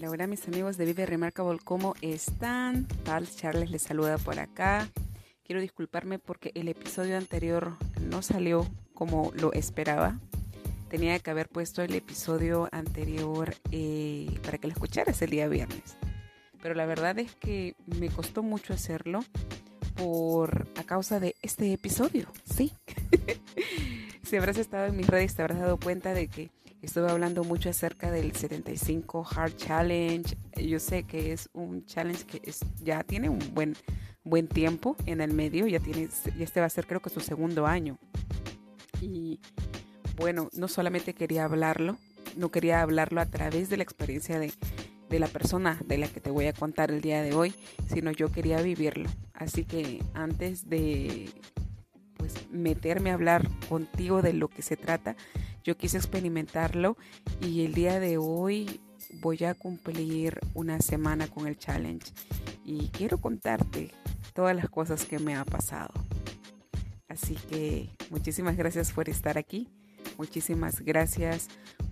Hola, hola mis amigos de Vive Remarkable, ¿cómo están? Tal Charles les saluda por acá. Quiero disculparme porque el episodio anterior no salió como lo esperaba. Tenía que haber puesto el episodio anterior eh, para que lo escucharas el día viernes. Pero la verdad es que me costó mucho hacerlo por a causa de este episodio, sí. si habrás estado en mis redes te habrás dado cuenta de que Estuve hablando mucho acerca del 75 Hard Challenge. Yo sé que es un challenge que es, ya tiene un buen, buen tiempo en el medio. Ya tiene, y este va a ser creo que su segundo año. Y bueno, no solamente quería hablarlo, no quería hablarlo a través de la experiencia de, de la persona de la que te voy a contar el día de hoy, sino yo quería vivirlo. Así que antes de pues meterme a hablar contigo de lo que se trata, yo quise experimentarlo y el día de hoy voy a cumplir una semana con el challenge y quiero contarte todas las cosas que me ha pasado. Así que muchísimas gracias por estar aquí. Muchísimas gracias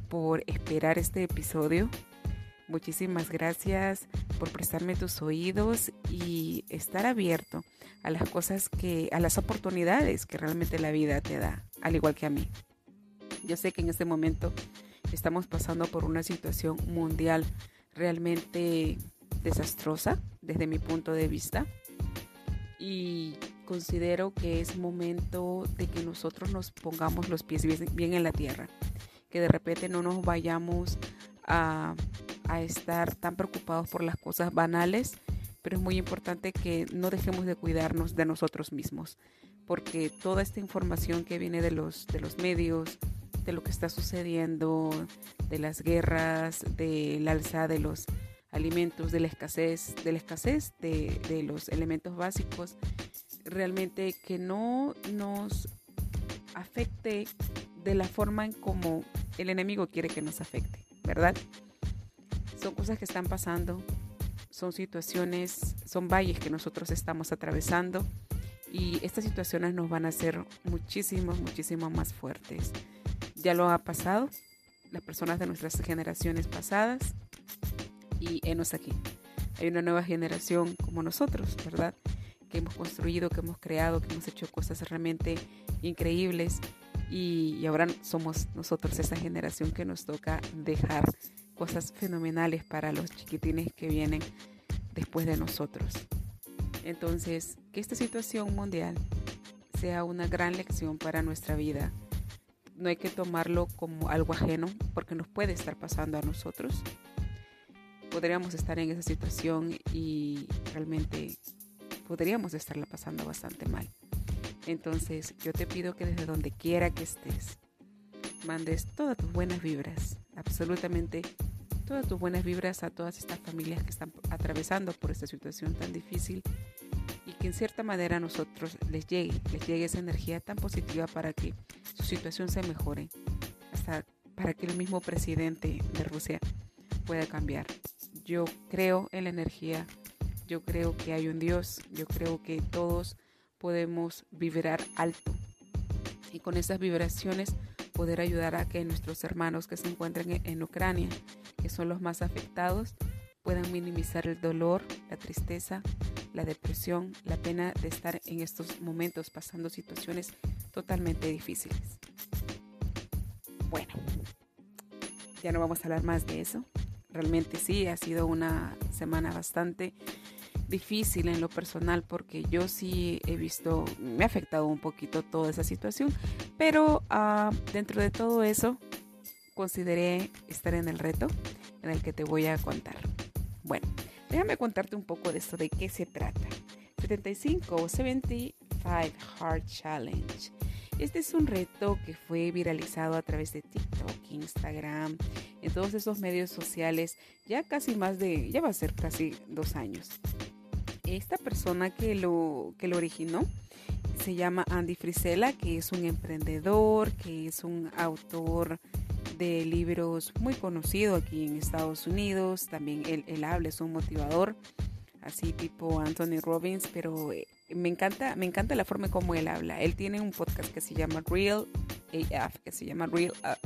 por esperar este episodio. Muchísimas gracias por prestarme tus oídos y estar abierto a las cosas que, a las oportunidades que realmente la vida te da, al igual que a mí. Yo sé que en este momento estamos pasando por una situación mundial realmente desastrosa desde mi punto de vista. Y considero que es momento de que nosotros nos pongamos los pies bien en la tierra, que de repente no nos vayamos a, a estar tan preocupados por las cosas banales, pero es muy importante que no dejemos de cuidarnos de nosotros mismos, porque toda esta información que viene de los, de los medios, de lo que está sucediendo, de las guerras, del alza de los alimentos, de la escasez, de la escasez de, de los elementos básicos, realmente que no nos afecte de la forma en como el enemigo quiere que nos afecte, ¿verdad? Son cosas que están pasando, son situaciones, son valles que nosotros estamos atravesando y estas situaciones nos van a hacer muchísimo, muchísimo más fuertes ya lo ha pasado, las personas de nuestras generaciones pasadas y enos aquí. Hay una nueva generación como nosotros, ¿verdad? Que hemos construido, que hemos creado, que hemos hecho cosas realmente increíbles y, ahora somos nosotros esa generación que nos toca dejar cosas fenomenales para los chiquitines que vienen después de nosotros. Entonces, que esta situación mundial sea una gran lección para nuestra vida no hay que tomarlo como algo ajeno porque nos puede estar pasando a nosotros. Podríamos estar en esa situación y realmente podríamos estarla pasando bastante mal. Entonces yo te pido que desde donde quiera que estés, mandes todas tus buenas vibras, absolutamente todas tus buenas vibras a todas estas familias que están atravesando por esta situación tan difícil que en cierta manera a nosotros les llegue, les llegue esa energía tan positiva para que su situación se mejore, hasta para que el mismo presidente de Rusia pueda cambiar. Yo creo en la energía, yo creo que hay un Dios, yo creo que todos podemos vibrar alto y con esas vibraciones poder ayudar a que nuestros hermanos que se encuentran en Ucrania, que son los más afectados, puedan minimizar el dolor, la tristeza, la depresión, la pena de estar en estos momentos pasando situaciones totalmente difíciles. Bueno, ya no vamos a hablar más de eso. Realmente sí, ha sido una semana bastante difícil en lo personal porque yo sí he visto, me ha afectado un poquito toda esa situación, pero uh, dentro de todo eso consideré estar en el reto en el que te voy a contar. Bueno, déjame contarte un poco de esto, de qué se trata. 75 o 75 Hard Challenge. Este es un reto que fue viralizado a través de TikTok, Instagram, en todos esos medios sociales, ya casi más de, ya va a ser casi dos años. Esta persona que lo, que lo originó se llama Andy Frisella, que es un emprendedor, que es un autor de libros muy conocido aquí en Estados Unidos. También él, habla, es un motivador, así tipo Anthony Robbins, pero eh, me encanta, me encanta la forma como él habla. Él tiene un podcast que se llama Real AF, que se llama Real as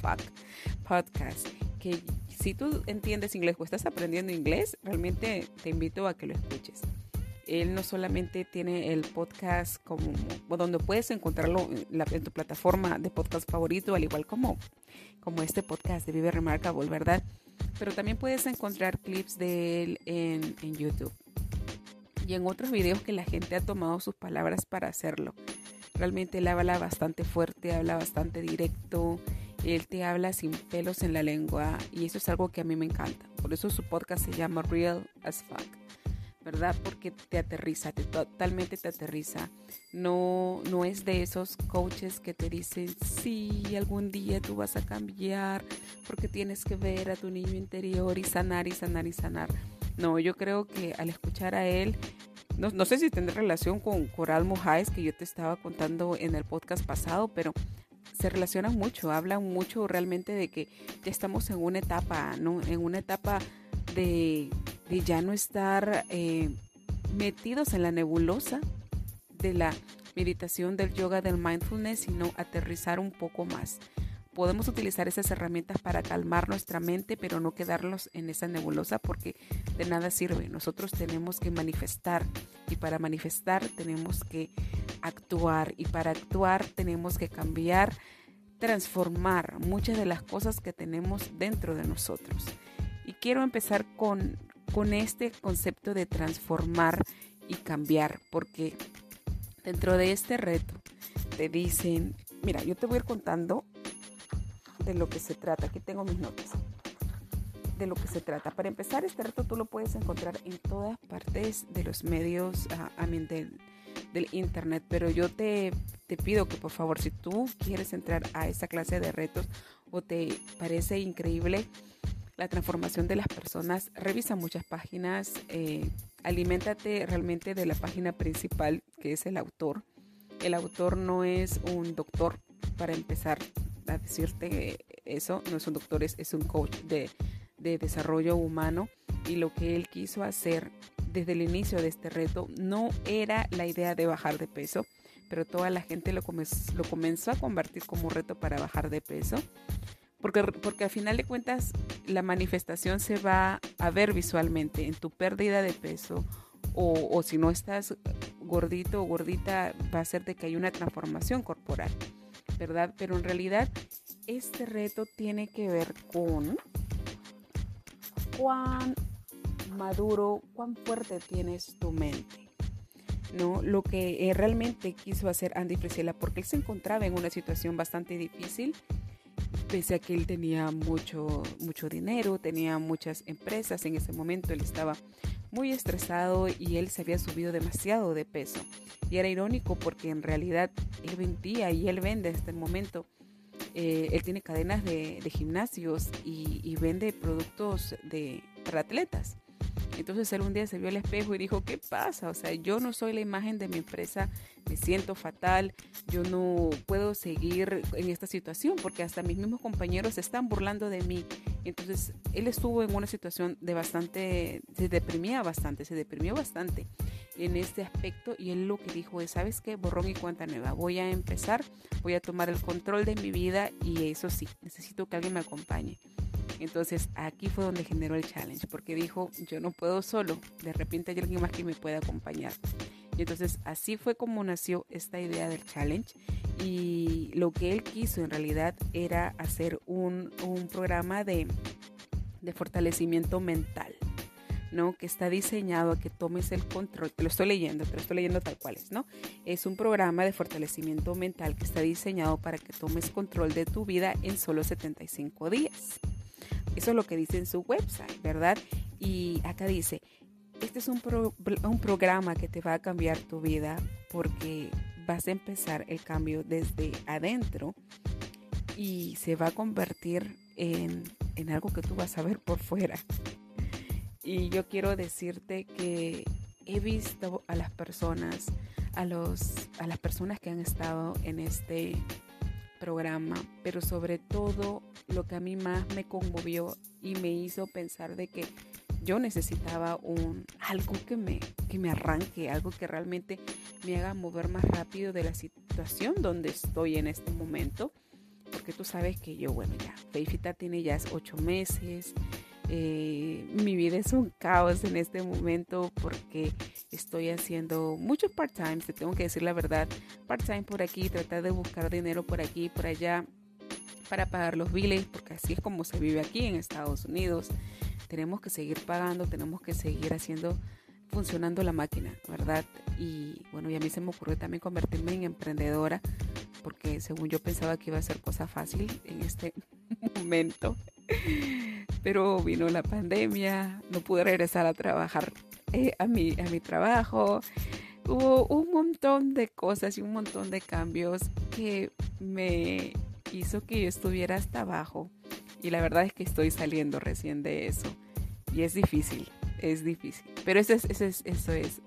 Fuck Podcast, que si tú entiendes inglés o estás aprendiendo inglés, realmente te invito a que lo escuches. Él no solamente tiene el podcast como donde puedes encontrarlo en, tu plataforma de podcast favorito, al igual como, como este podcast de Vive Remarkable, ¿verdad? Pero también puedes encontrar clips de él en, en YouTube y en otros videos que la gente ha tomado sus palabras para hacerlo. Realmente él habla bastante fuerte, habla bastante directo, él te habla sin pelos en la lengua y eso es algo que a mí me encanta. Por eso su podcast se llama Real as Fuck. ¿Verdad? Porque te aterriza, te, totalmente te aterriza. No, no es de esos coaches que te dicen, sí, algún día tú vas a cambiar porque tienes que ver a tu niño interior y sanar y sanar y sanar. No, yo creo que al escuchar a él, no, no sé si tendrá relación con Coral Mojáez que yo te estaba contando en el podcast pasado, pero se relacionan mucho, hablan mucho realmente de que ya estamos en una etapa, ¿no? En una etapa de ya no estar eh, metidos en la nebulosa de la meditación, del yoga, del mindfulness, sino aterrizar un poco más. Podemos utilizar esas herramientas para calmar nuestra mente, pero no quedarnos en esa nebulosa porque de nada sirve. Nosotros tenemos que manifestar y para manifestar tenemos que actuar y para actuar tenemos que cambiar, transformar muchas de las cosas que tenemos dentro de nosotros. Quiero empezar con, con este concepto de transformar y cambiar, porque dentro de este reto te dicen, mira, yo te voy a ir contando de lo que se trata. Aquí tengo mis notas. De lo que se trata. Para empezar, este reto tú lo puedes encontrar en todas partes de los medios uh, del, internet, pero yo te, te pido que por favor, si tú quieres entrar a esa clase de retos o te parece increíble, la transformación de las personas. Revisa muchas páginas, eh, aliméntate realmente de la página principal, que es el autor. El autor no es un doctor, para empezar a decirte eso, no es un doctor, es, un coach de, de desarrollo humano. Y lo que él quiso hacer desde el inicio de este reto no era la idea de bajar de peso, pero toda la gente lo, lo comenzó a convertir como reto para bajar de peso porque, porque al final de cuentas la manifestación se va a ver visualmente en tu pérdida de peso o, o si no estás gordito o gordita va a ser de que hay una transformación corporal, ¿verdad? Pero en realidad este reto tiene que ver con cuán maduro, cuán fuerte tienes tu mente. ¿no? Lo que eh, realmente quiso hacer Andy Frisella, porque él se encontraba en una situación bastante difícil pese a que él tenía mucho, mucho dinero, tenía muchas empresas, en ese momento él estaba muy estresado y él se había subido demasiado de peso. Y era irónico porque en realidad él vendía y él vende hasta el momento. Eh, él tiene cadenas de, gimnasios y, vende productos de, para atletas. Entonces él un día se vio al espejo y dijo, ¿qué pasa? O sea, yo no soy la imagen de mi empresa, me siento fatal, yo no puedo seguir en esta situación porque hasta mis mismos compañeros se están burlando de mí. Entonces él estuvo en una situación de bastante, se deprimía bastante, se deprimió bastante en este aspecto y él lo que dijo es, ¿sabes qué? Borrón y cuenta nueva, voy a empezar, voy a tomar el control de mi vida y eso sí, necesito que alguien me acompañe. Entonces aquí fue donde generó el challenge, porque dijo, yo no puedo solo, de repente hay alguien más que me pueda acompañar. Y entonces así fue como nació esta idea del challenge y lo que él quiso en realidad era hacer un, un programa de, de fortalecimiento mental. ¿no? que está diseñado a que tomes el control, te lo estoy leyendo, te lo estoy leyendo tal cual es, ¿no? Es un programa de fortalecimiento mental que está diseñado para que tomes control de tu vida en solo 75 días. Eso es lo que dice en su website, ¿verdad? Y acá dice, este es un, un programa que te va a cambiar tu vida porque vas a empezar el cambio desde adentro y se va a convertir en, en algo que tú vas a ver por fuera. Y yo quiero decirte que he visto a las personas, a, los, a las personas que han estado en este programa, pero sobre todo lo que a mí más me conmovió y me hizo pensar de que yo necesitaba un algo que me, que me arranque, algo que realmente me haga mover más rápido de la situación donde estoy en este momento. Porque tú sabes que yo, bueno, ya, Feifita tiene ya ocho meses, eh, mi vida es un caos en este momento porque estoy haciendo muchos part-time, te tengo que decir la verdad, part-time por aquí, tratar de buscar dinero por aquí, por allá para pagar los biles, porque así es como se vive aquí en Estados Unidos. Tenemos que seguir pagando, tenemos que seguir haciendo, funcionando la máquina, ¿verdad? Y bueno, y a mí se me ocurrió también convertirme en emprendedora, porque según yo pensaba que iba a ser cosa fácil en este momento pero vino la pandemia, no pude regresar a trabajar eh, a, mi, a mi trabajo. Hubo un montón de cosas y un montón de cambios que me hizo que yo estuviera hasta abajo. Y la verdad es que estoy saliendo recién de eso. Y es difícil, es difícil. Pero eso es, eso es, eso es,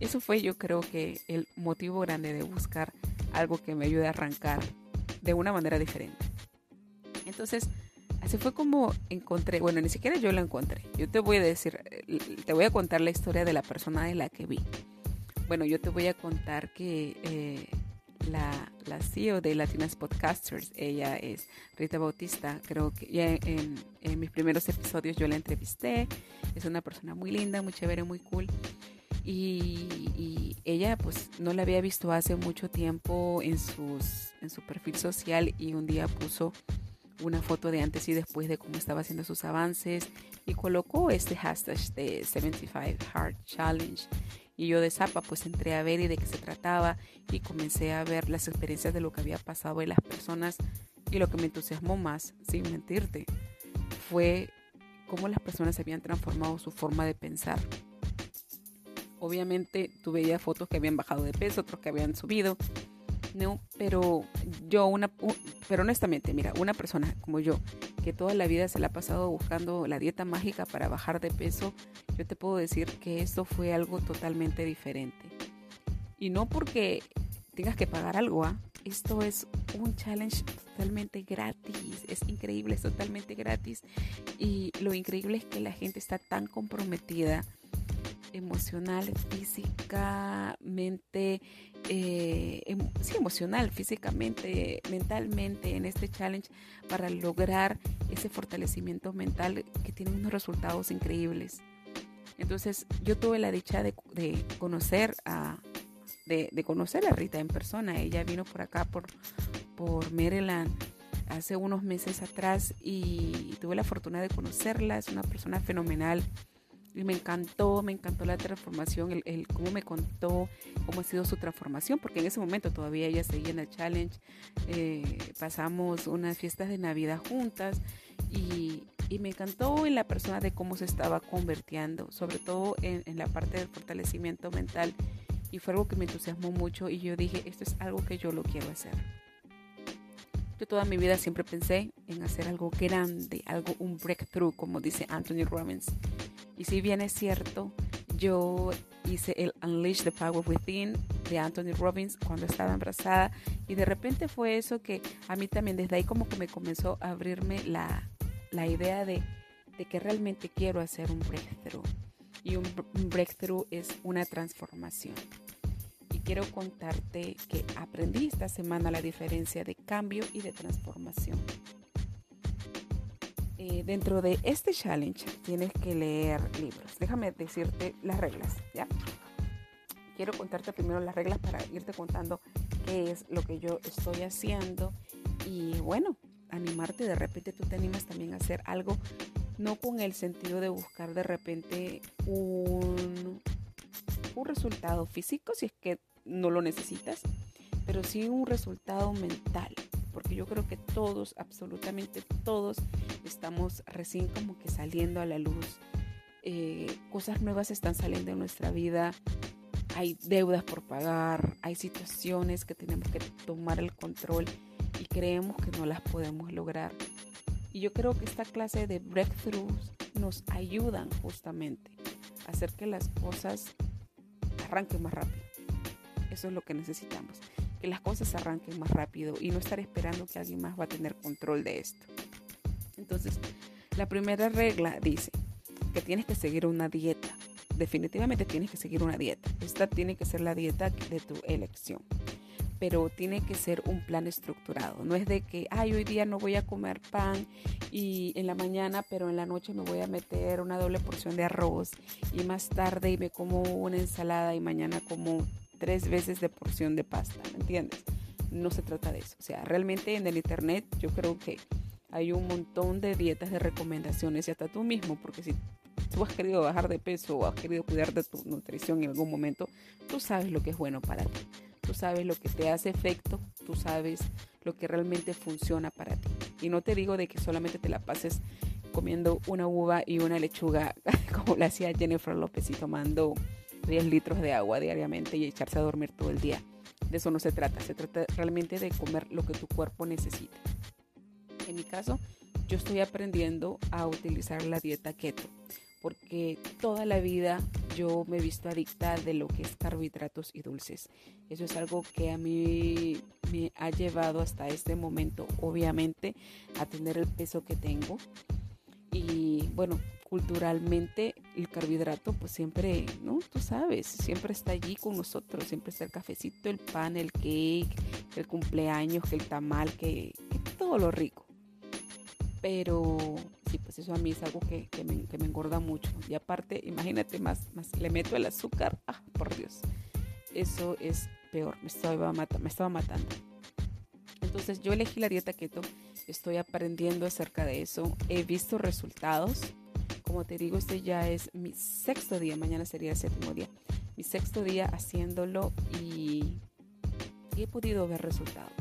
eso fue yo creo que el motivo grande de buscar algo que me ayude a arrancar de una manera diferente. Entonces, Así fue como encontré, bueno, ni siquiera yo la encontré. Yo te voy a decir, te voy a contar la historia de la persona de la que vi. Bueno, yo te voy a contar que eh, la, la, CEO de Latinas Podcasters, ella es Rita Bautista, creo que ya en, mis primeros episodios yo la entrevisté, es una persona muy linda, muy chévere, muy cool. Y, ella pues no la había visto hace mucho tiempo en, sus, en su perfil social y un día puso una foto de antes y después de cómo estaba haciendo sus avances y colocó este hashtag de 75 Hard Challenge. Y yo de Zapa pues entré a ver y de qué se trataba y comencé a ver las experiencias de lo que había pasado en las personas y lo que me entusiasmó más, sin mentirte, fue cómo las personas habían transformado su forma de pensar. Obviamente tú veías fotos que habían bajado de peso, otros que habían subido, no, pero yo, una, pero honestamente, mira, una persona como yo, que toda la vida se la ha pasado buscando la dieta mágica para bajar de peso, yo te puedo decir que esto fue algo totalmente diferente. Y no porque tengas que pagar algo, ¿ah? Esto es un challenge totalmente gratis, es increíble, es totalmente gratis. Y lo increíble es que la gente está tan comprometida emocional, físicamente, eh, em, sí, emocional, físicamente, mentalmente en este challenge para lograr ese fortalecimiento mental que tiene unos resultados increíbles. Entonces yo tuve la dicha de, conocer a de, conocer a Rita en persona. Ella vino por acá por, por Maryland hace unos meses atrás y tuve la fortuna de conocerla. Es una persona fenomenal y me encantó, me encantó la transformación, el, el, cómo me contó cómo ha sido su transformación, porque en ese momento todavía ella seguía en el challenge. Eh, pasamos unas fiestas de Navidad juntas y, y, me encantó en la persona de cómo se estaba convirtiendo, sobre todo en, en la parte del fortalecimiento mental. Y fue algo que me entusiasmó mucho y yo dije, esto es algo que yo lo quiero hacer. Yo toda mi vida siempre pensé en hacer algo grande, algo, un breakthrough, como dice Anthony Robbins. Y si bien es cierto, yo hice el Unleash the Power Within de Anthony Robbins cuando estaba embarazada y de repente fue eso que a mí también desde ahí como que me comenzó a abrirme la, la idea de, de, que realmente quiero hacer un breakthrough. Y un, un breakthrough es una transformación. Y quiero contarte que aprendí esta semana la diferencia de cambio y de transformación. Eh, dentro de este challenge tienes que leer libros. Déjame decirte las reglas, ¿ya? Quiero contarte primero las reglas para irte contando qué es lo que yo estoy haciendo y bueno, animarte de repente tú te animas también a hacer algo no con el sentido de buscar de repente un, un resultado físico si es que no lo necesitas, pero sí un resultado mental porque yo creo que todos, absolutamente todos, estamos recién como que saliendo a la luz. Eh, cosas nuevas están saliendo en nuestra vida. hay deudas por pagar, hay situaciones que tenemos que tomar el control y creemos que no las podemos lograr. Y yo creo que esta clase de breakthroughs nos ayudan justamente a hacer que las cosas arranquen más rápido. Eso es lo que necesitamos, que las cosas arranquen más rápido y no estar esperando que alguien más va a tener control de esto. Entonces, la primera regla dice que tienes que seguir una dieta. Definitivamente tienes que seguir una dieta. Esta tiene que ser la dieta de tu elección pero tiene que ser un plan estructurado. No es de que, ay, hoy día no voy a comer pan y en la mañana, pero en la noche me voy a meter una doble porción de arroz y más tarde me como una ensalada y mañana como tres veces de porción de pasta, ¿me entiendes? No se trata de eso. O sea, realmente en el internet yo creo que hay un montón de dietas de recomendaciones y hasta tú mismo, porque si tú has querido bajar de peso o has querido cuidar de tu nutrición en algún momento, tú sabes lo que es bueno para ti tú sabes lo que te hace efecto, tú sabes lo que realmente funciona para ti. Y no te digo de que solamente te la pases comiendo una uva y una lechuga como la hacía Jennifer López y tomando 10 litros de agua diariamente y echarse a dormir todo el día. De eso no se trata, se trata realmente de comer lo que tu cuerpo necesita. En mi caso, yo estoy aprendiendo a utilizar la dieta keto porque toda la vida yo me he visto adicta de lo que es carbohidratos y dulces. Eso es algo que a mí me ha llevado hasta este momento, obviamente, a tener el peso que tengo. Y bueno, culturalmente el carbohidrato pues siempre, ¿no? Tú sabes, siempre está allí con nosotros, siempre está el cafecito, el pan, el cake, el cumpleaños, el tamal, que, que todo lo rico. Pero sí, pues eso a mí es algo que, me, engorda mucho. Y aparte, imagínate, más, más le meto el azúcar, ah, por Dios, eso es peor, me estaba, me estaba matando. Entonces yo elegí la dieta keto, estoy aprendiendo acerca de eso, he visto resultados. Como te digo, este ya es mi sexto día, mañana sería el séptimo día, mi sexto día haciéndolo y, y he podido ver resultados.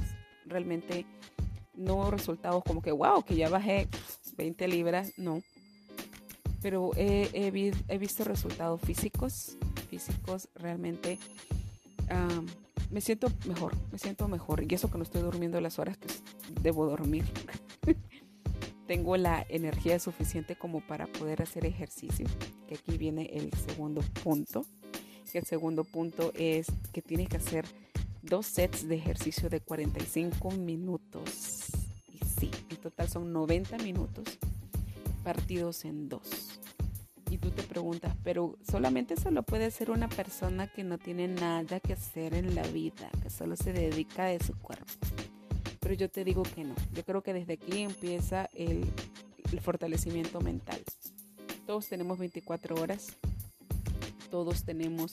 Realmente no resultados como que, wow, que ya bajé 20 libras, no. Pero he, visto resultados físicos, físicos realmente. me siento mejor, me siento mejor. Y eso que no estoy durmiendo las horas que debo dormir. Tengo la energía suficiente como para poder hacer ejercicio. Que aquí viene el segundo punto. el segundo punto es que tienes que hacer dos sets de ejercicio de 45 minutos. Son 90 minutos partidos en dos. Y tú te preguntas, pero solamente eso lo puede hacer una persona que no tiene nada que hacer en la vida, que solo se dedica de su cuerpo. Pero yo te digo que no. Yo creo que desde aquí empieza el, fortalecimiento mental. Todos tenemos 24 horas todos tenemos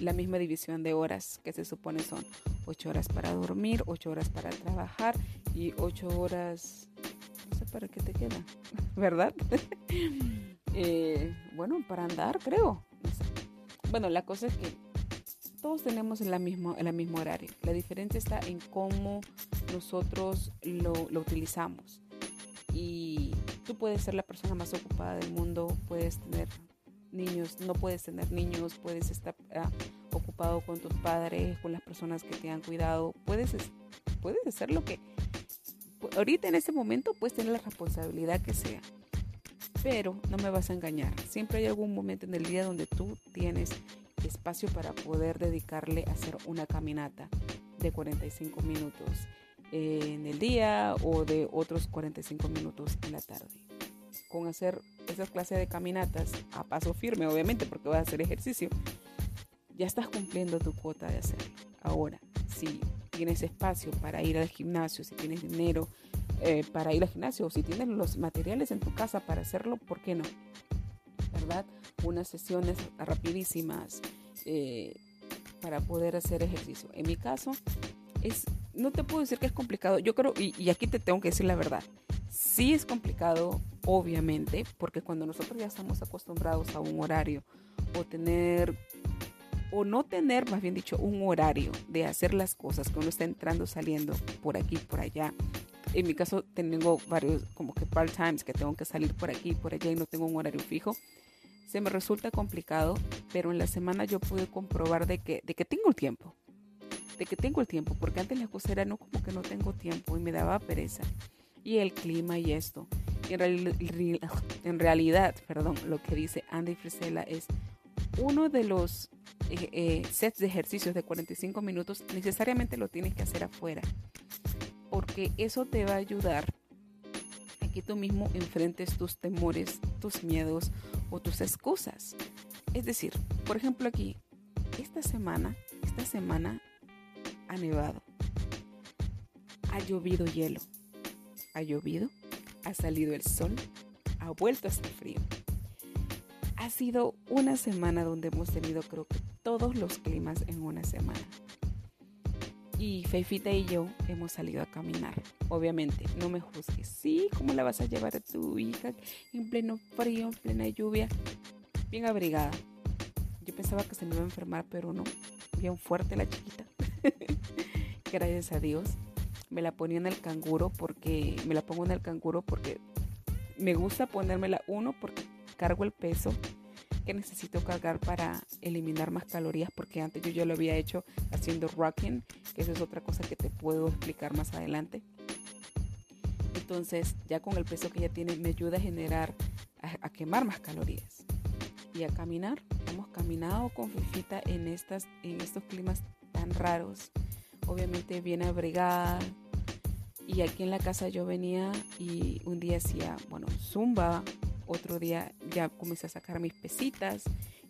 la misma división de horas, que se supone son 8 horas para dormir, 8 horas para trabajar y 8 horas, para qué te queda, ¿verdad? Eh, bueno, para andar, creo. Bueno, la cosa es que todos tenemos el mismo, el mismo horario. La diferencia está en cómo nosotros lo, lo utilizamos. Y tú puedes ser la persona más ocupada del mundo, puedes tener niños, no puedes tener niños, puedes estar ah, ocupado con tus padres, con las personas que te han cuidado, puedes, puedes hacer lo que ahorita en este momento puedes tener la responsabilidad que sea. Pero no me vas a engañar, siempre hay algún momento en el día donde tú tienes espacio para poder dedicarle a hacer una caminata de 45 minutos en el día o de otros 45 minutos en la tarde. Con hacer esas clases de caminatas a paso firme, obviamente, porque vas a hacer ejercicio, ya estás cumpliendo tu cuota de hacerlo. Ahora, si tienes espacio para ir al gimnasio, si tienes dinero eh, para ir al gimnasio, o si tienes los materiales en tu casa para hacerlo, ¿por qué no? ¿Verdad? Unas sesiones rapidísimas eh, para poder hacer ejercicio. En mi caso, es, no te puedo decir que es complicado. Yo creo, y, y aquí te tengo que decir la verdad, sí es complicado obviamente, porque cuando nosotros ya estamos acostumbrados a un horario o tener o no tener, más bien dicho, un horario de hacer las cosas que uno está entrando, saliendo por aquí, por allá. En mi caso tengo varios como que part-times que tengo que salir por aquí, por allá y no tengo un horario fijo. se me resulta complicado, pero en la semana yo pude comprobar de que, de que tengo el tiempo. De que tengo el tiempo, porque antes la cosa era no como que no tengo tiempo y me daba pereza. Y el clima y esto. en, en realidad, perdón, lo que dice Andy Frisella es uno de los eh, eh, sets de ejercicios de 45 minutos necesariamente lo tienes que hacer afuera, porque eso te va a ayudar a que tú mismo enfrentes tus temores, tus miedos o tus excusas. Es decir, por ejemplo aquí, esta semana, esta semana ha nevado, ha llovido hielo, ha llovido, ha salido el sol, ha vuelto a estar frío ha sido una semana donde hemos tenido creo que todos los climas en una semana. Y Feifita y yo hemos salido a caminar. Obviamente, no me juzgues. Sí, ¿cómo la vas a llevar a tu hija en pleno frío, en plena lluvia? Bien abrigada. Yo pensaba que se me iba a enfermar, pero no. Bien fuerte la chiquita. Gracias a Dios. Me la ponía en el canguro porque me la pongo en el canguro porque me gusta ponérmela uno porque cargo el peso que necesito cargar para eliminar más calorías porque antes yo ya lo había hecho haciendo rocking, que eso es otra cosa que te puedo explicar más adelante. Entonces, ya con el peso que ya tiene, me ayuda a generar, a, quemar más calorías y a caminar. Hemos caminado con Fifita en, estas, en estos climas tan raros. Obviamente bien abrigada. Y aquí en la casa yo venía y un día hacía, bueno, zumba, otro día ya comencé a sacar mis pesitas,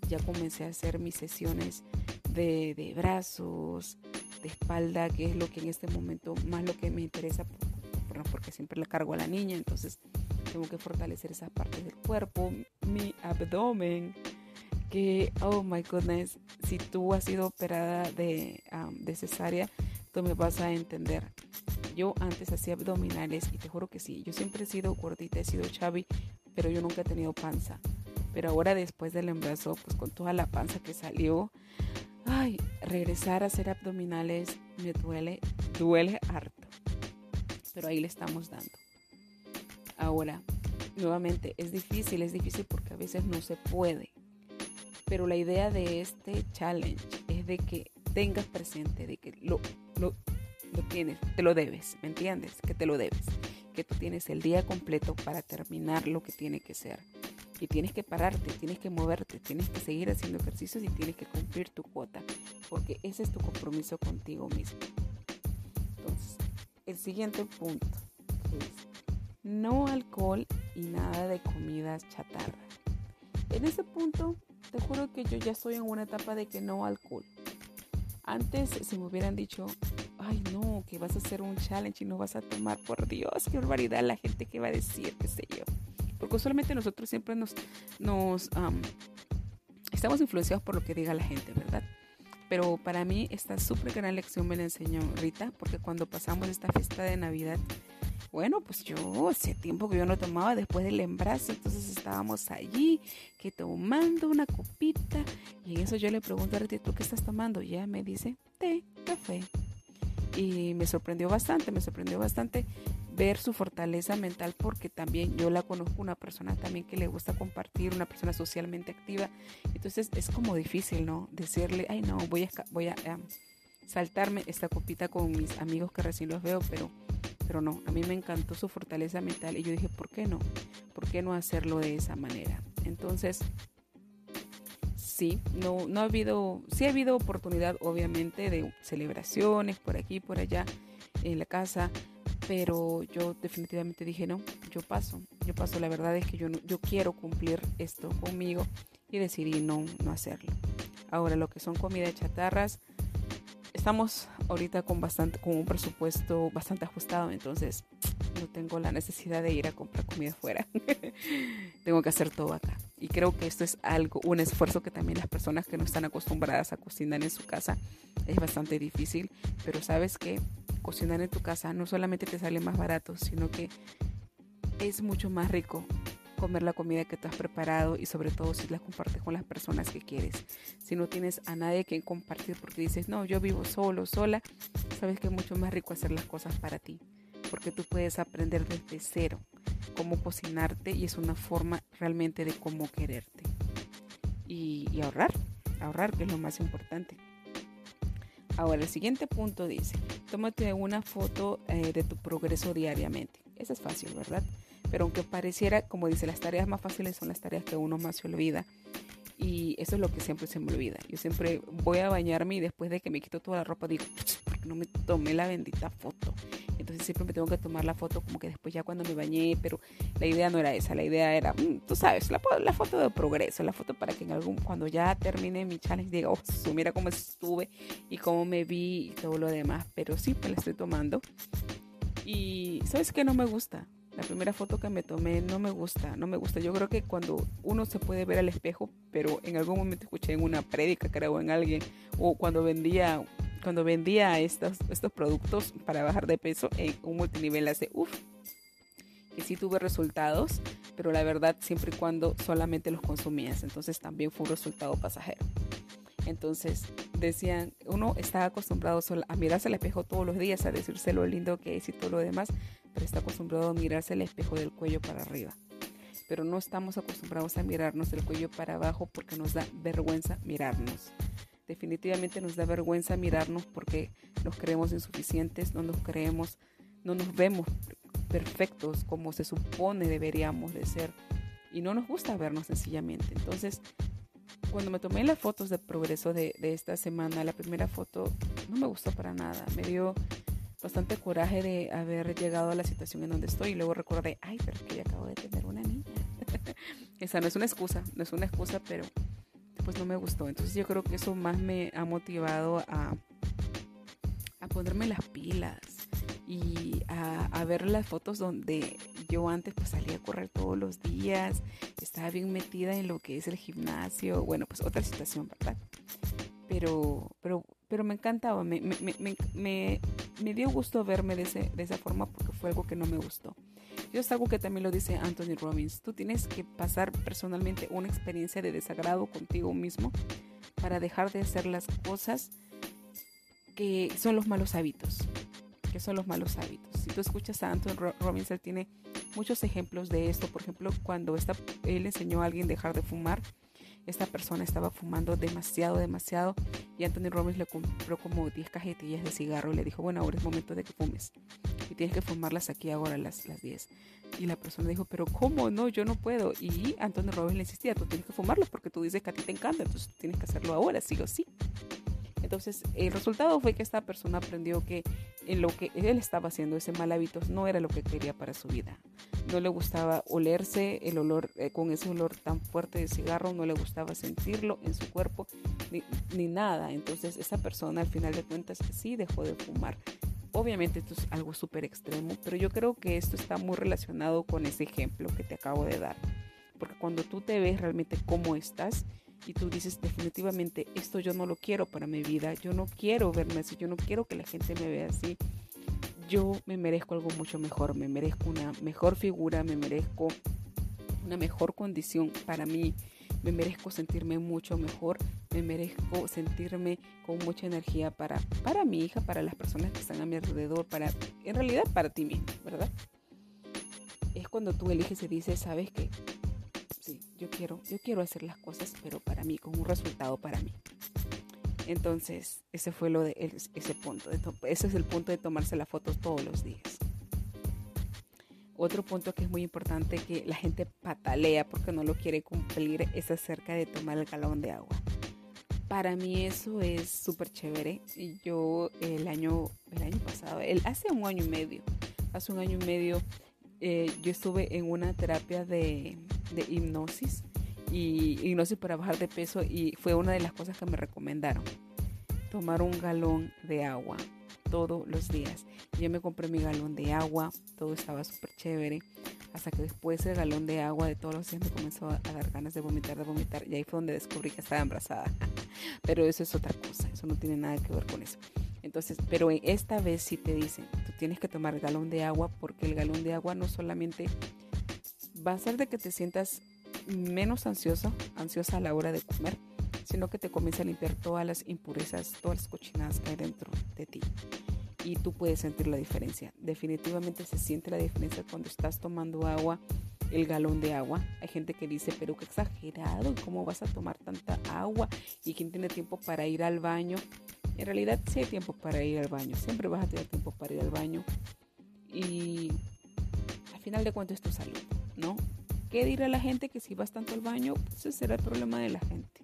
ya comencé a hacer mis sesiones de, brazos, de espalda, que es lo que en este momento más lo que me interesa, porque siempre le cargo a la niña, entonces tengo que fortalecer esas partes del cuerpo, mi abdomen, que, oh my goodness, si tú has sido operada de, de cesárea, tú me vas a entender. Yo antes hacía abdominales y te juro que sí, yo siempre he sido gordita, he sido chubby, pero yo nunca he tenido panza. Pero ahora después del embarazo, pues con toda la panza que salió, ay, regresar a hacer abdominales me duele, duele harto. Pero ahí le estamos dando. Ahora, nuevamente, es difícil, es difícil porque a veces no se puede. Pero la idea de este challenge es de que tengas presente, de que lo, lo, lo tienes, te lo debes, ¿me entiendes? Que te lo debes que tú tienes el día completo para terminar lo que tiene que ser. Y tienes que pararte, tienes que moverte, tienes que seguir haciendo ejercicios y tienes que cumplir tu cuota, porque ese es tu compromiso contigo mismo. Entonces, el siguiente punto es no alcohol y nada de comidas chatarra. En ese punto, te juro que yo ya estoy en una etapa de que no alcohol. Antes, si me hubieran dicho, ay no, que vas a hacer un challenge y no vas a tomar, por Dios, qué barbaridad la gente que va a decir, qué sé yo. Porque usualmente nosotros siempre nos, nos estamos influenciados por lo que diga la gente, ¿verdad? Pero para mí esta súper gran lección me la enseñó Rita, porque cuando pasamos esta fiesta de Navidad, bueno, pues yo hace tiempo que yo no tomaba después del embarazo, entonces estábamos allí, que tomando una copita, y en eso yo le pregunto a Rita, ¿tú qué estás tomando? Y ella me dice, té, café y me sorprendió bastante, me sorprendió bastante ver su fortaleza mental porque también yo la conozco una persona también que le gusta compartir, una persona socialmente activa. Entonces es como difícil, ¿no? Decirle, ay no, voy a, voy a saltarme esta copita con mis amigos que recién los veo, pero, pero no, a mí me encantó su fortaleza mental y yo dije, ¿por qué no? ¿Por qué no hacerlo de esa manera? Entonces, sí, no, no ha habido, sí ha habido oportunidad obviamente de celebraciones por aquí, por allá en la casa, pero yo definitivamente dije no, yo paso, yo paso, la verdad es que yo, yo quiero cumplir esto conmigo y decidí no, no hacerlo. Ahora lo que son comidas chatarras, estamos ahorita con bastante, con un presupuesto bastante ajustado, entonces no tengo la necesidad de ir a comprar comida afuera. tengo que hacer todo acá. Y creo que esto es algo, un esfuerzo que también las personas que no están acostumbradas a cocinar en su casa es bastante difícil. Pero sabes que cocinar en tu casa no solamente te sale más barato, sino que es mucho más rico comer la comida que tú has preparado y sobre todo si la compartes con las personas que quieres. Si no tienes a nadie que compartir porque dices, no, yo vivo solo, sola, sabes que es mucho más rico hacer las cosas para ti, porque tú puedes aprender desde cero cómo cocinarte y es una forma realmente de cómo quererte. y, ahorrar, ahorrar que es lo más importante. Ahora, el siguiente punto dice, tómate una foto eh, de tu progreso diariamente. Eso es fácil, ¿verdad? Pero aunque pareciera, como dice, las tareas más fáciles son las tareas que uno más se olvida. Y eso es lo que siempre se me olvida. Yo siempre voy a bañarme y después de que me quito toda la ropa digo, ¿por qué no me tomé la bendita foto? Entonces siempre me tengo que tomar la foto como que después ya cuando me bañé, pero la idea no era esa, la idea era, mm, tú sabes, la, foto de progreso, la foto para que en algún, cuando ya termine mi challenge diga, oh, mira cómo estuve y cómo me vi y todo lo demás, pero sí, me la estoy tomando. Y sabes que no me gusta, la primera foto que me tomé no me gusta, no me gusta. Yo creo que cuando uno se puede ver al espejo, pero en algún momento escuché en una prédica, creo, en alguien, o cuando vendía, cuando vendía estos, estos productos para bajar de peso en un multinivel hace, uff, que sí tuve resultados, pero la verdad siempre y cuando solamente los consumías, entonces también fue un resultado pasajero. Entonces decían, uno está acostumbrado a mirarse al espejo todos los días, a decirse lo lindo que es y todo lo demás, pero está acostumbrado a mirarse al espejo del cuello para arriba. Pero no estamos acostumbrados a mirarnos del cuello para abajo porque nos da vergüenza mirarnos. Definitivamente nos da vergüenza mirarnos porque nos creemos insuficientes, no nos creemos, no nos vemos perfectos como se supone deberíamos de ser y no nos gusta vernos sencillamente. Entonces, cuando me tomé las fotos de progreso de, esta semana, la primera foto no me gustó para nada. Me dio bastante coraje de haber llegado a la situación en donde estoy y luego recordé, ay, pero que acabo de tener una niña. Esa no es una excusa, no es una excusa, pero pues no me gustó. Entonces yo creo que eso más me ha motivado a, a ponerme las pilas y a, ver las fotos donde yo antes pues salía a correr todos los días, estaba bien metida en lo que es el gimnasio, bueno, pues otra situación, ¿verdad? Pero, pero, pero me encantaba, me, me, me, me, me dio gusto verme de, ese, de esa forma porque fue algo que no me gustó. Y es algo que también lo dice Anthony Robbins. Tú tienes que pasar personalmente una experiencia de desagrado contigo mismo para dejar de hacer las cosas que son los malos hábitos. Que son los malos hábitos. Si tú escuchas a Anthony Robbins, él tiene muchos ejemplos de esto. Por ejemplo, cuando está, él enseñó a alguien dejar de fumar, esta persona estaba fumando demasiado, demasiado y Anthony Robbins le compró como 10 cajetillas de cigarro y le dijo, bueno, ahora es momento de que fumes y tienes que fumarlas aquí ahora las, las 10. Y la persona dijo, pero ¿cómo? No, yo no puedo. Y Anthony Robbins le insistía, tú tienes que fumarlas porque tú dices que a ti te encanta, entonces tienes que hacerlo ahora, sí o sí. Entonces, el resultado fue que esta persona aprendió que lo que él estaba haciendo, ese mal hábito, no era lo que quería para su vida. No le gustaba olerse el olor, eh, con ese olor tan fuerte de cigarro, no le gustaba sentirlo en su cuerpo, ni, ni nada. Entonces, esa persona al final de cuentas sí dejó de fumar. Obviamente esto es algo súper extremo, pero yo creo que esto está muy relacionado con ese ejemplo que te acabo de dar. Porque cuando tú te ves realmente cómo estás, y tú dices definitivamente esto yo no lo quiero para mi vida, yo no quiero verme así, yo no quiero que la gente me vea así, yo me merezco algo mucho mejor, me merezco una mejor figura, me merezco una mejor condición para mí, me merezco sentirme mucho mejor, me merezco sentirme con mucha energía para, para mi hija, para las personas que están a mi alrededor, para, en realidad para ti mismo, ¿verdad? Es cuando tú eliges y dices, ¿sabes qué? Yo quiero, yo quiero hacer las cosas, pero para mí, con un resultado para mí. Entonces, ese fue lo de ese punto. Ese es el punto de tomarse las fotos todos los días. Otro punto que es muy importante que la gente patalea porque no lo quiere cumplir es acerca de tomar el galón de agua. Para mí eso es súper chévere. Yo el año, el año pasado, hace un año y medio, hace un año y medio, eh, yo estuve en una terapia de, de hipnosis y hipnosis para bajar de peso y fue una de las cosas que me recomendaron. Tomar un galón de agua todos los días. Yo me compré mi galón de agua, todo estaba súper chévere, hasta que después el galón de agua de todos los días me comenzó a dar ganas de vomitar, de vomitar, y ahí fue donde descubrí que estaba embarazada. pero eso es otra cosa, eso no tiene nada que ver con eso. Entonces, pero esta vez sí te dicen, tú tienes que tomar galón de agua porque el galón de agua no solamente va a hacer de que te sientas menos ansioso, ansiosa a la hora de comer, sino que te comienza a limpiar todas las impurezas, todas las cochinadas que hay dentro de ti. Y tú puedes sentir la diferencia. Definitivamente se siente la diferencia cuando estás tomando agua el galón de agua. Hay gente que dice, pero qué exagerado, ¿cómo vas a tomar tanta agua? ¿Y quién tiene tiempo para ir al baño? En realidad sí hay tiempo para ir al baño, siempre vas a tener tiempo para ir al baño. Y al final de cuentas es tu salud, ¿no? ¿Qué dirá la gente que si vas tanto al baño? Pues será el problema de la gente.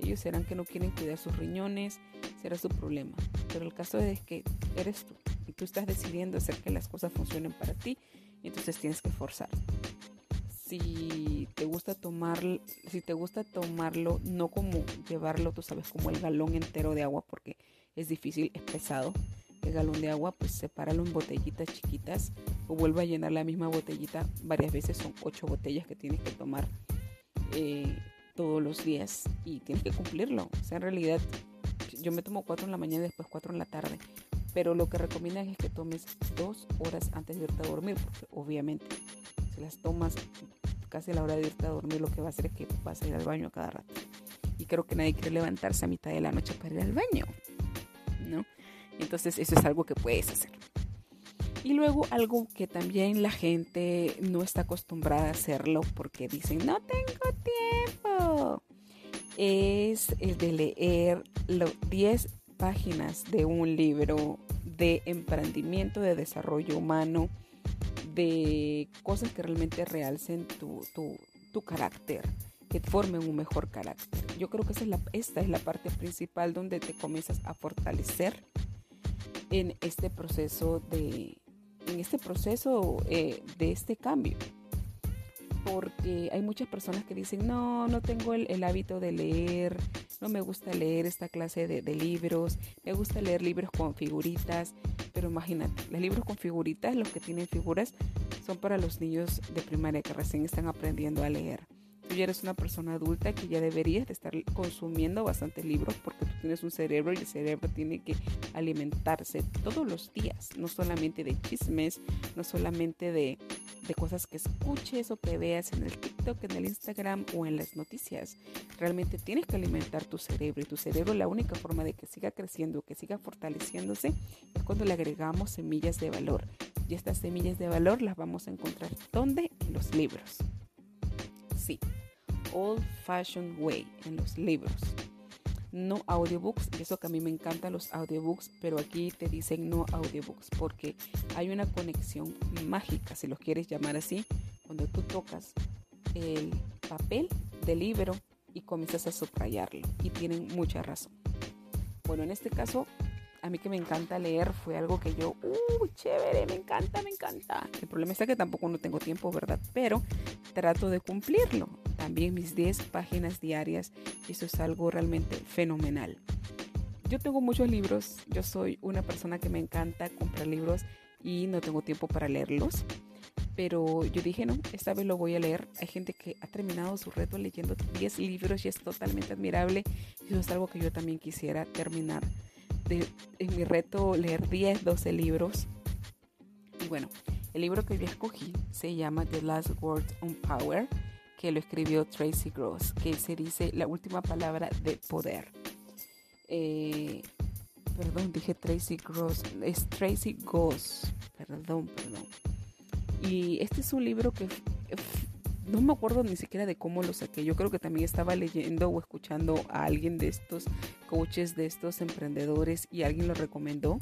Ellos serán que no quieren cuidar sus riñones, será su problema. Pero el caso es que eres tú y tú estás decidiendo hacer que las cosas funcionen para ti, entonces tienes que forzar. Si te gusta tomar, si te gusta tomarlo, no como llevarlo, tú sabes, como el galón entero de agua, porque es difícil, es pesado. El galón de agua, pues sepáralo en botellitas chiquitas o vuelve a llenar la misma botellita varias veces. Son ocho botellas que tienes que tomar eh, todos los días y tienes que cumplirlo. O sea, en realidad yo me tomo cuatro en la mañana y después cuatro en la tarde. Pero lo que recomiendan es que tomes dos horas antes de irte a dormir, porque obviamente las tomas casi a la hora de irte a dormir, lo que va a hacer es que vas a ir al baño cada rato. Y creo que nadie quiere levantarse a mitad de la noche para ir al baño, ¿no? Entonces eso es algo que puedes hacer. Y luego algo que también la gente no está acostumbrada a hacerlo porque dicen, no tengo tiempo, es el de leer los 10 páginas de un libro de emprendimiento, de desarrollo humano, de cosas que realmente realcen tu, tu, carácter, que formen un mejor carácter. Yo creo que esa es la, esta es la parte principal donde te comienzas a fortalecer en este proceso de, en este proceso eh, de este cambio porque hay muchas personas que dicen, no, no tengo el, hábito de leer, no me gusta leer esta clase de, libros, me gusta leer libros con figuritas, pero imagínate, los libros con figuritas, los que tienen figuras, son para los niños de primaria que recién están aprendiendo a leer. Tú ya eres una persona adulta que ya deberías de estar consumiendo bastantes libros porque tú tienes un cerebro y el cerebro tiene que alimentarse todos los días, no solamente de chismes, no solamente de de cosas que escuches o que veas en el TikTok, en el Instagram o en las noticias. Realmente tienes que alimentar tu cerebro y tu cerebro la única forma de que siga creciendo, que siga fortaleciéndose es cuando le agregamos semillas de valor. Y estas semillas de valor las vamos a encontrar ¿dónde? En los libros. Sí, old fashioned way, en los libros no audiobooks, eso que a mí me encantan los audiobooks, pero aquí te dicen no audiobooks porque hay una conexión mágica, si los quieres llamar así, cuando tú tocas el papel del libro y comienzas a subrayarlo, y tienen mucha razón. Bueno, en este caso, a mí que me encanta leer fue algo que yo, uh, chévere, me encanta, me encanta. El problema es que tampoco no tengo tiempo, ¿verdad? Pero trato de cumplirlo también mis 10 páginas diarias. Y eso es algo realmente fenomenal. Yo tengo muchos libros, yo soy una persona que me encanta comprar libros y no tengo tiempo para leerlos. Pero yo dije, no, esta vez lo voy a leer. Hay gente que ha terminado su reto leyendo 10 libros y es totalmente admirable. Eso es algo que yo también quisiera terminar. De, en mi reto leer 10, 12 libros. Y bueno, el libro que yo escogí se llama The Last Word on Power que lo escribió Tracy Gross, que se dice la última palabra de poder. Eh, perdón, dije Tracy Gross, es Tracy Goss, perdón, perdón. Y este es un libro que no me acuerdo ni siquiera de cómo lo saqué. Yo creo que también estaba leyendo o escuchando a alguien de estos coaches, de estos emprendedores y alguien lo recomendó.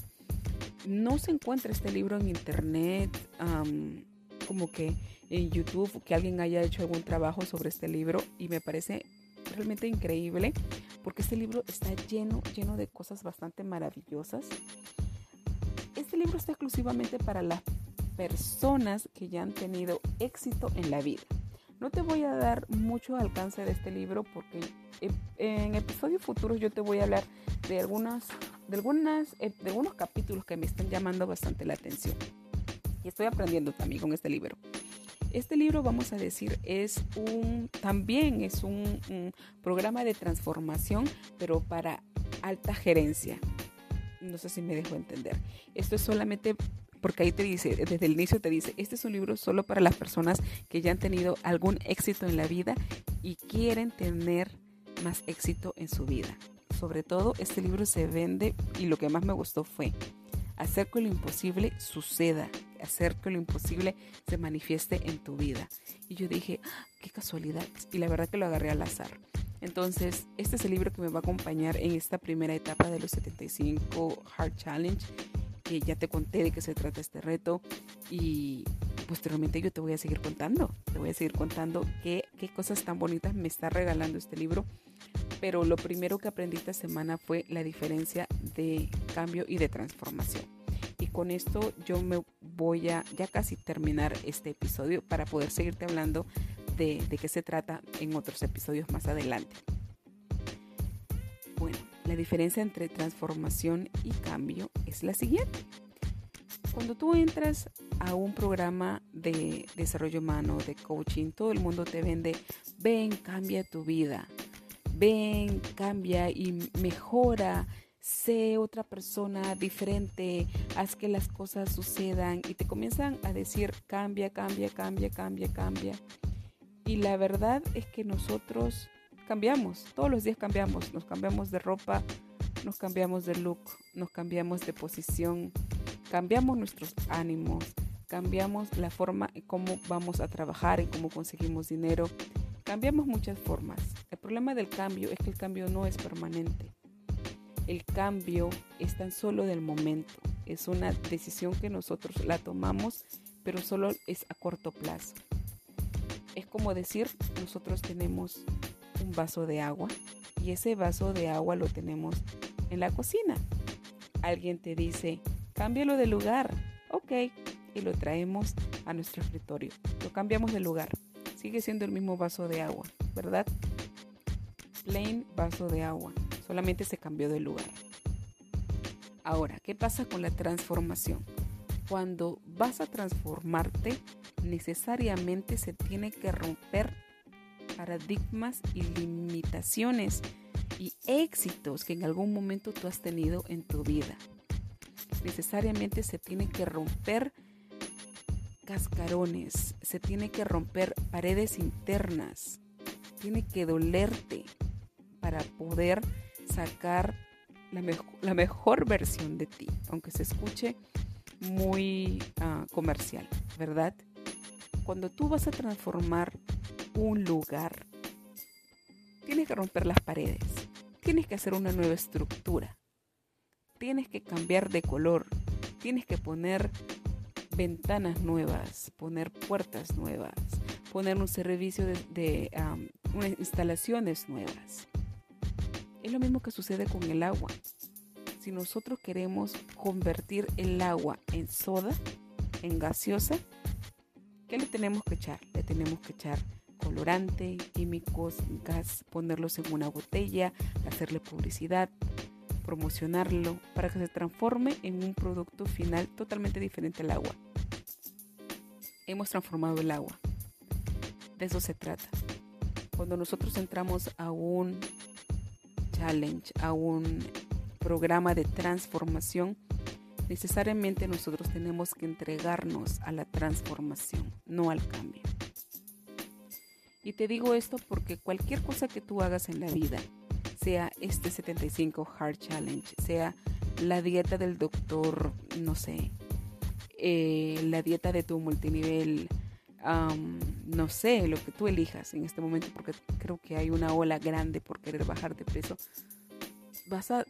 No se encuentra este libro en internet como que en YouTube que alguien haya hecho algún trabajo sobre este libro y me parece realmente increíble porque este libro está lleno, lleno de cosas bastante maravillosas. Este libro está exclusivamente para las personas que ya han tenido éxito en la vida. No te voy a dar mucho alcance de este libro porque en episodios futuros yo te voy a hablar de algunas, de algunas, de algunos capítulos que me están llamando bastante la atención y estoy aprendiendo también con este libro. Este libro, vamos a decir, es un, también es un, programa de transformación, pero para alta gerencia. No sé si me dejo entender. Esto es solamente porque ahí te dice, desde el inicio te dice, este es un libro solo para las personas que ya han tenido algún éxito en la vida y quieren tener más éxito en su vida. Sobre todo, este libro se vende y lo que más me gustó fue hacer que lo imposible suceda hacer que lo imposible se manifieste en tu vida. Y yo dije, ah, qué casualidad. Y la verdad que lo agarré al azar. Entonces, este es el libro que me va a acompañar en esta primera etapa de los 75 Hard Challenge, que ya te conté de qué se trata este reto. Y posteriormente yo te voy a seguir contando, te voy a seguir contando qué, qué cosas tan bonitas me está regalando este libro. Pero lo primero que aprendí esta semana fue la diferencia de cambio y de transformación. Y con esto yo me voy a ya casi terminar este episodio para poder seguirte hablando de, de qué se trata en otros episodios más adelante. Bueno, la diferencia entre transformación y cambio es la siguiente. Cuando tú entras a un programa de desarrollo humano, de coaching, todo el mundo te vende, ven, cambia tu vida, ven, cambia y mejora, sé otra persona diferente, haz que las cosas sucedan y te comienzan a decir, cambia, cambia, cambia, cambia, cambia. Y la verdad es que nosotros cambiamos, todos los días cambiamos, nos cambiamos de ropa, nos cambiamos de look, nos cambiamos de posición, cambiamos nuestros ánimos, cambiamos la forma en cómo vamos a trabajar, en cómo conseguimos dinero, cambiamos muchas formas. El problema del cambio es que el cambio no es permanente. El cambio es tan solo del momento, es una decisión que nosotros la tomamos, pero solo es a corto plazo. Es como decir, nosotros tenemos un vaso de agua y ese vaso de agua lo tenemos en la cocina. Alguien te dice, cámbialo de lugar. Ok, y lo traemos a nuestro escritorio. Lo cambiamos de lugar. Sigue siendo el mismo vaso de agua, ¿verdad? Plain vaso de agua. Solamente se cambió de lugar. Ahora, ¿qué pasa con la transformación? Cuando vas a transformarte, necesariamente se tiene que romper paradigmas y limitaciones y éxitos que en algún momento tú has tenido en tu vida necesariamente se tiene que romper cascarones, se tiene que romper paredes internas, tiene que dolerte para poder sacar la, la mejor versión de ti, aunque se escuche muy ah, comercial, ¿verdad? Cuando tú vas a transformar un lugar, tienes que romper las paredes, tienes que hacer una nueva estructura, tienes que cambiar de color, tienes que poner ventanas nuevas, poner puertas nuevas, poner un servicio de, instalaciones nuevas. Es lo mismo que sucede con el agua. Si nosotros queremos convertir el agua en soda, en gaseosa, ¿qué le tenemos que echar? Le tenemos que echar colorante, químicos, gas, ponerlos en una botella, hacerle publicidad, promocionarlo para que se transforme en un producto final totalmente diferente al agua. Hemos transformado el agua. De eso se trata. Cuando nosotros entramos a un challenge, a un programa de transformación, necesariamente nosotros tenemos que entregarnos a la transformación, no al cambio. Y te digo esto porque cualquier cosa que tú hagas en la vida, sea este 75 Hard Challenge, sea la dieta del doctor, no sé, eh, la dieta de tu multinivel, no sé, lo que tú elijas en este momento, porque creo que hay una ola grande por querer bajar de peso, vas a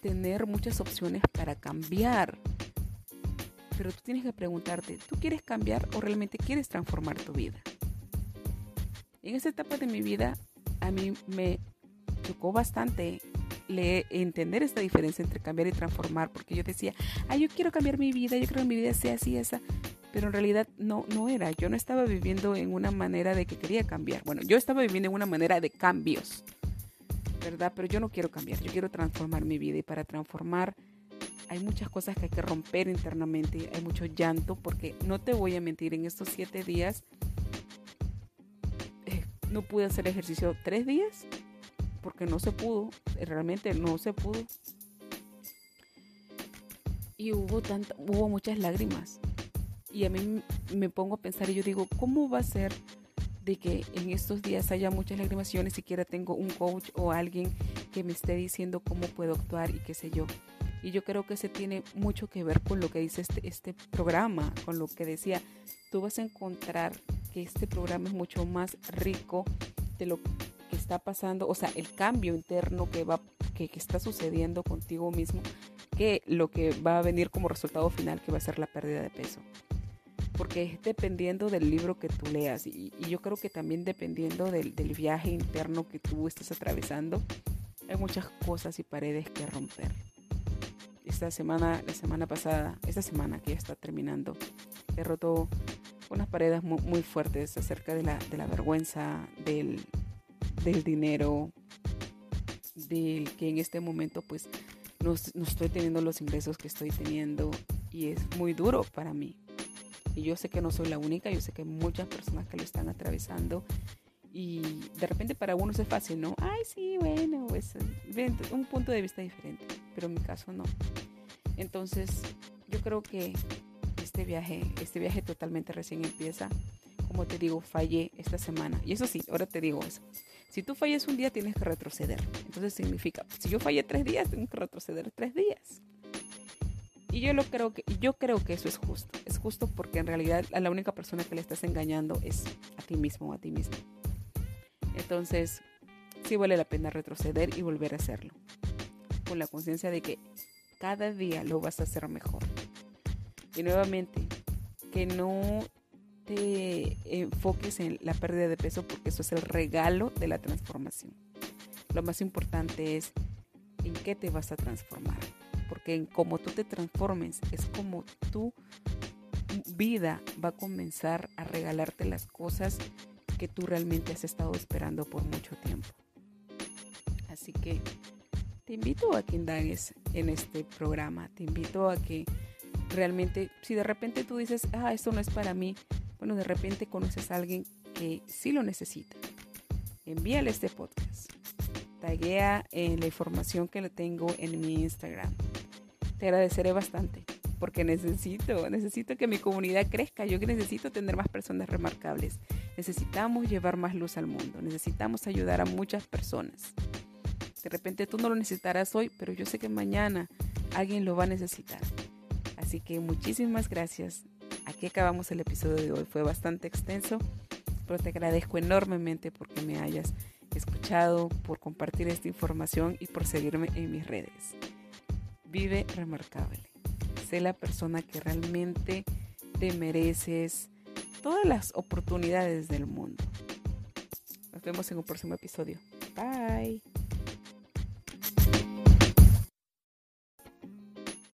tener muchas opciones para cambiar. Pero tú tienes que preguntarte, ¿tú quieres cambiar o realmente quieres transformar tu vida? En esta etapa de mi vida, a mí me chocó bastante le, entender esta diferencia entre cambiar y transformar, porque yo decía, ay, yo quiero cambiar mi vida, yo creo que mi vida sea así, esa, pero en realidad no, no era, yo no estaba viviendo en una manera de que quería cambiar, bueno, yo estaba viviendo en una manera de cambios, ¿verdad? Pero yo no quiero cambiar, yo quiero transformar mi vida y para transformar hay muchas cosas que hay que romper internamente, hay mucho llanto, porque no te voy a mentir, en estos siete días eh, no pude hacer ejercicio tres días porque no se pudo, realmente no se pudo. Y hubo, tanta, hubo muchas lágrimas. Y a mí me pongo a pensar y yo digo, ¿cómo va a ser de que en estos días haya muchas lágrimas y ni siquiera tengo un coach o alguien que me esté diciendo cómo puedo actuar y qué sé yo? Y yo creo que ese tiene mucho que ver con lo que dice este, este programa, con lo que decía, tú vas a encontrar que este programa es mucho más rico de lo que está pasando, o sea, el cambio interno que va que, que, está sucediendo contigo mismo, que lo que va a venir como resultado final, que va a ser la pérdida de peso. Porque es dependiendo del libro que tú leas y, yo creo que también dependiendo del, viaje interno que tú estés atravesando, hay muchas cosas y paredes que romper. Esta semana, la semana pasada, esta semana que ya está terminando, he roto unas paredes muy, fuertes acerca de la, vergüenza, del, dinero, del que en este momento pues no, estoy teniendo los ingresos que estoy teniendo y es muy duro para mí. Y yo sé que no soy la única, yo sé que hay muchas personas que lo están atravesando y de repente para unos es fácil, ¿no? Ay, sí, bueno, pues un punto de vista diferente, pero en mi caso no. Entonces, yo creo que este viaje, este viaje totalmente recién empieza. Como te digo, fallé esta semana. Y eso sí, ahora te digo eso. Si tú fallas un día, tienes que retroceder. Entonces significa, si yo fallé tres días, tengo que retroceder tres días. Y yo lo creo que, yo creo que eso es justo. Es justo porque en realidad la única persona que le estás engañando es a ti mismo o a ti mismo. Entonces, sí vale la pena retroceder y volver a hacerlo. Con la conciencia de que cada día lo vas a hacer mejor. Y nuevamente, que no te enfoques en la pérdida de peso porque eso es el regalo de la transformación. Lo más importante es en qué te vas a transformar. Porque en cómo tú te transformes es como tu vida va a comenzar a regalarte las cosas que tú realmente has estado esperando por mucho tiempo. Así que te invito a que indagues en este programa, te invito a que realmente, si de repente tú dices, ah, esto no es para mí, bueno, de repente conoces a alguien que sí lo necesita. Envíale este podcast. Taguea en la información que le tengo en mi Instagram. Te agradeceré bastante porque necesito, necesito que mi comunidad crezca. Yo necesito tener más personas remarcables. Necesitamos llevar más luz al mundo. Necesitamos ayudar a muchas personas. De repente tú no lo necesitarás hoy, pero yo sé que mañana alguien lo va a necesitar. Así que muchísimas gracias. Aquí acabamos el episodio de hoy. Fue bastante extenso, pero te agradezco enormemente porque me hayas escuchado, por compartir esta información y por seguirme en mis redes. Vive remarcable. Sé la persona que realmente te mereces todas las oportunidades del mundo. Nos vemos en un próximo episodio. Bye.